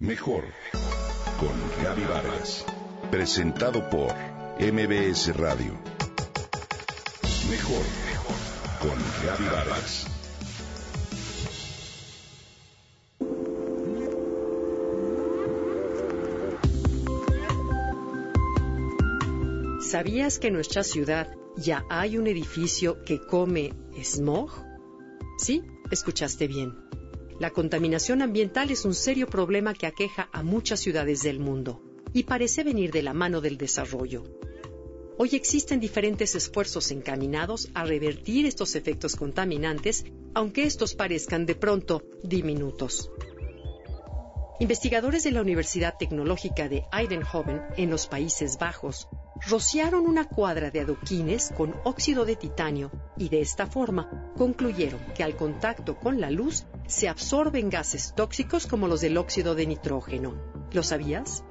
Mejor con Gaby Vargas. Presentado por MBS Radio. Mejor con Gaby Vargas. ¿Sabías que en nuestra ciudad ya hay un edificio que come smog? Sí, escuchaste bien. La contaminación ambiental es un serio problema que aqueja a muchas ciudades del mundo y parece venir de la mano del desarrollo. Hoy existen diferentes esfuerzos encaminados a revertir estos efectos contaminantes, aunque estos parezcan de pronto diminutos. Investigadores de la Universidad Tecnológica de Eindhoven, en los Países Bajos, rociaron una cuadra de adoquines con óxido de titanio y de esta forma concluyeron que al contacto con la luz se absorben gases tóxicos como los del óxido de nitrógeno. ¿Lo sabías?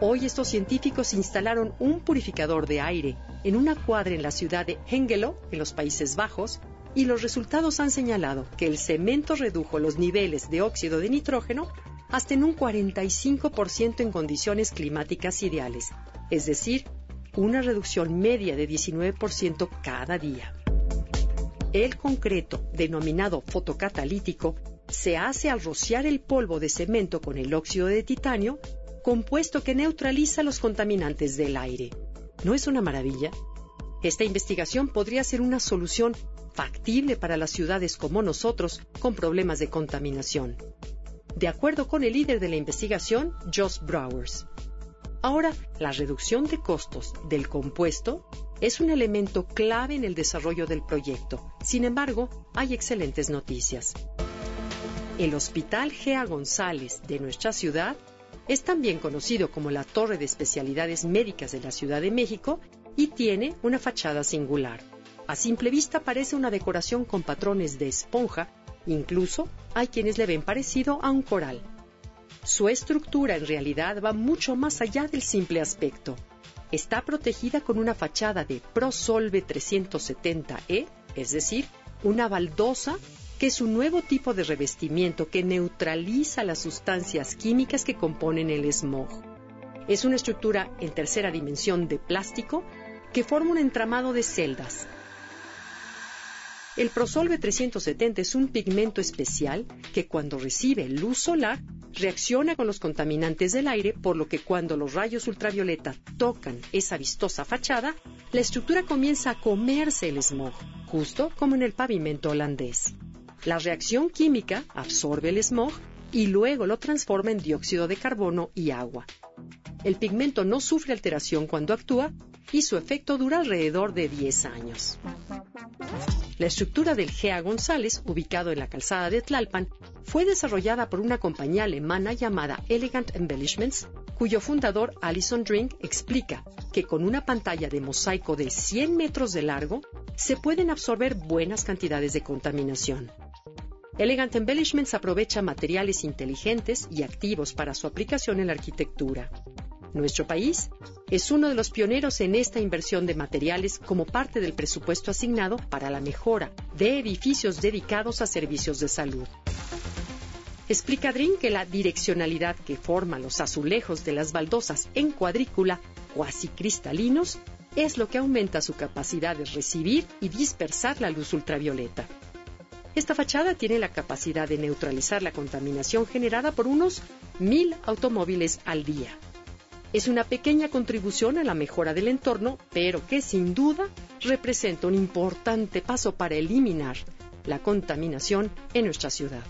Hoy estos científicos instalaron un purificador de aire en una cuadra en la ciudad de Hengelo, en los Países Bajos, y los resultados han señalado que el cemento redujo los niveles de óxido de nitrógeno hasta en un 45% en condiciones climáticas ideales, es decir, una reducción media de 19% cada día. El concreto, denominado fotocatalítico, se hace al rociar el polvo de cemento con el óxido de titanio, compuesto que neutraliza los contaminantes del aire. ¿No es una maravilla? Esta investigación podría ser una solución factible para las ciudades como nosotros con problemas de contaminación. De acuerdo con el líder de la investigación, Josh Browers. Ahora, la reducción de costos del compuesto es un elemento clave en el desarrollo del proyecto. Sin embargo, hay excelentes noticias. El Hospital Gea González de nuestra ciudad es también conocido como la Torre de Especialidades Médicas de la Ciudad de México y tiene una fachada singular. A simple vista parece una decoración con patrones de esponja, incluso hay quienes le ven parecido a un coral. Su estructura en realidad va mucho más allá del simple aspecto. Está protegida con una fachada de Prosolve 370E, es decir, una baldosa que es un nuevo tipo de revestimiento que neutraliza las sustancias químicas que componen el smog. Es una estructura en tercera dimensión de plástico que forma un entramado de celdas. El Prosolve 370 es un pigmento especial que cuando recibe luz solar reacciona con los contaminantes del aire, por lo que cuando los rayos ultravioleta tocan esa vistosa fachada, la estructura comienza a comerse el smog, justo como en el pavimento holandés. La reacción química absorbe el smog y luego lo transforma en dióxido de carbono y agua. El pigmento no sufre alteración cuando actúa y su efecto dura alrededor de 10 años. La estructura del GEA González, ubicado en la calzada de Tlalpan, fue desarrollada por una compañía alemana llamada Elegant Embellishments, cuyo fundador Alison Drink explica que con una pantalla de mosaico de 100 metros de largo se pueden absorber buenas cantidades de contaminación. Elegant Embellishments aprovecha materiales inteligentes y activos para su aplicación en la arquitectura. Nuestro país es uno de los pioneros en esta inversión de materiales como parte del presupuesto asignado para la mejora de edificios dedicados a servicios de salud. Explica Drin que la direccionalidad que forma los azulejos de las baldosas en cuadrícula cuasi cristalinos es lo que aumenta su capacidad de recibir y dispersar la luz ultravioleta. Esta fachada tiene la capacidad de neutralizar la contaminación generada por unos mil automóviles al día. Es una pequeña contribución a la mejora del entorno, pero que sin duda representa un importante paso para eliminar la contaminación en nuestra ciudad.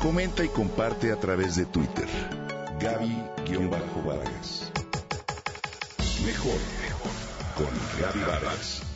Comenta y comparte a través de Twitter. Gaby-Vargas. Mejor con Gaby Vargas